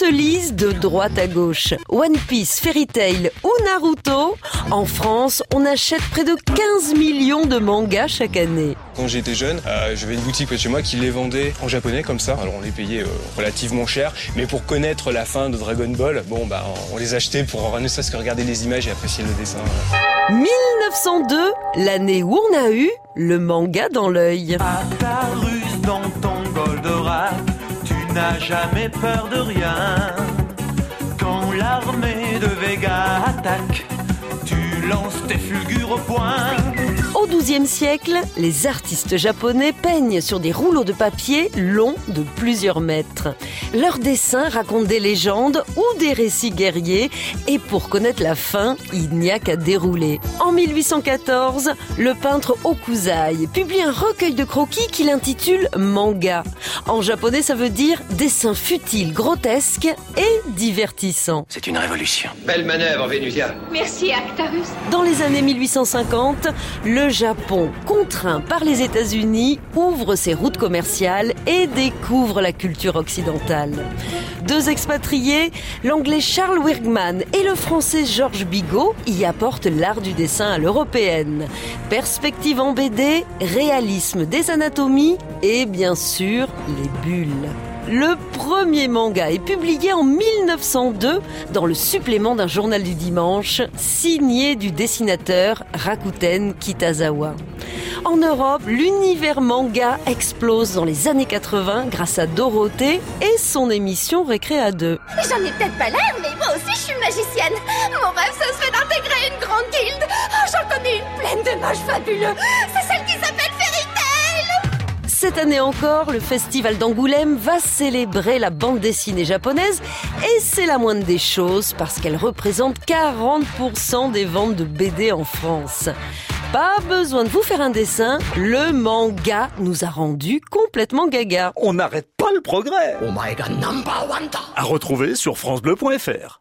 se lisent de droite à gauche. One Piece, Fairy Tail ou Naruto. En France, on achète près de 15 millions de mangas chaque année. Quand j'étais jeune, euh, j'avais une boutique près de chez moi qui les vendait en japonais comme ça. Alors on les payait euh, relativement cher, mais pour connaître la fin de Dragon Ball, bon bah on les achetait pour ne serait-ce que regarder les images et apprécier le dessin. 1902, l'année où on a eu le manga dans l'œil. N'as jamais peur de rien. Quand l'armée de Vega attaque, tu lances tes fulgures au point. Au XIIe siècle, les artistes japonais peignent sur des rouleaux de papier longs de plusieurs mètres. Leurs dessins racontent des légendes ou des récits guerriers et pour connaître la fin, il n'y a qu'à dérouler. En 1814, le peintre Okuzai publie un recueil de croquis qu'il intitule Manga. En japonais, ça veut dire dessin futile, grotesque et divertissant. C'est une révolution. Belle manœuvre, Vénusia. Merci, Actarus. Dans les années 1850, le Japon, contraint par les États-Unis, ouvre ses routes commerciales et découvre la culture occidentale. Deux expatriés, l'anglais Charles Wirgman et le français Georges Bigot, y apportent l'art du dessin à l'européenne. Perspective en BD, réalisme des anatomies et bien sûr les bulles. Le premier manga est publié en 1902 dans le supplément d'un journal du dimanche, signé du dessinateur Rakuten Kitazawa. En Europe, l'univers manga explose dans les années 80 grâce à Dorothée et son émission Récréa 2. J'en ai peut-être pas l'air, mais moi aussi je suis magicienne. Mon rêve, ce serait d'intégrer une grande guilde. Oh, une pleine de mages fabuleux. Cette année encore, le festival d'Angoulême va célébrer la bande dessinée japonaise et c'est la moindre des choses parce qu'elle représente 40% des ventes de BD en France. Pas besoin de vous faire un dessin, le manga nous a rendu complètement gaga. On n'arrête pas le progrès. Oh my god, number one. À retrouver sur francebleu.fr.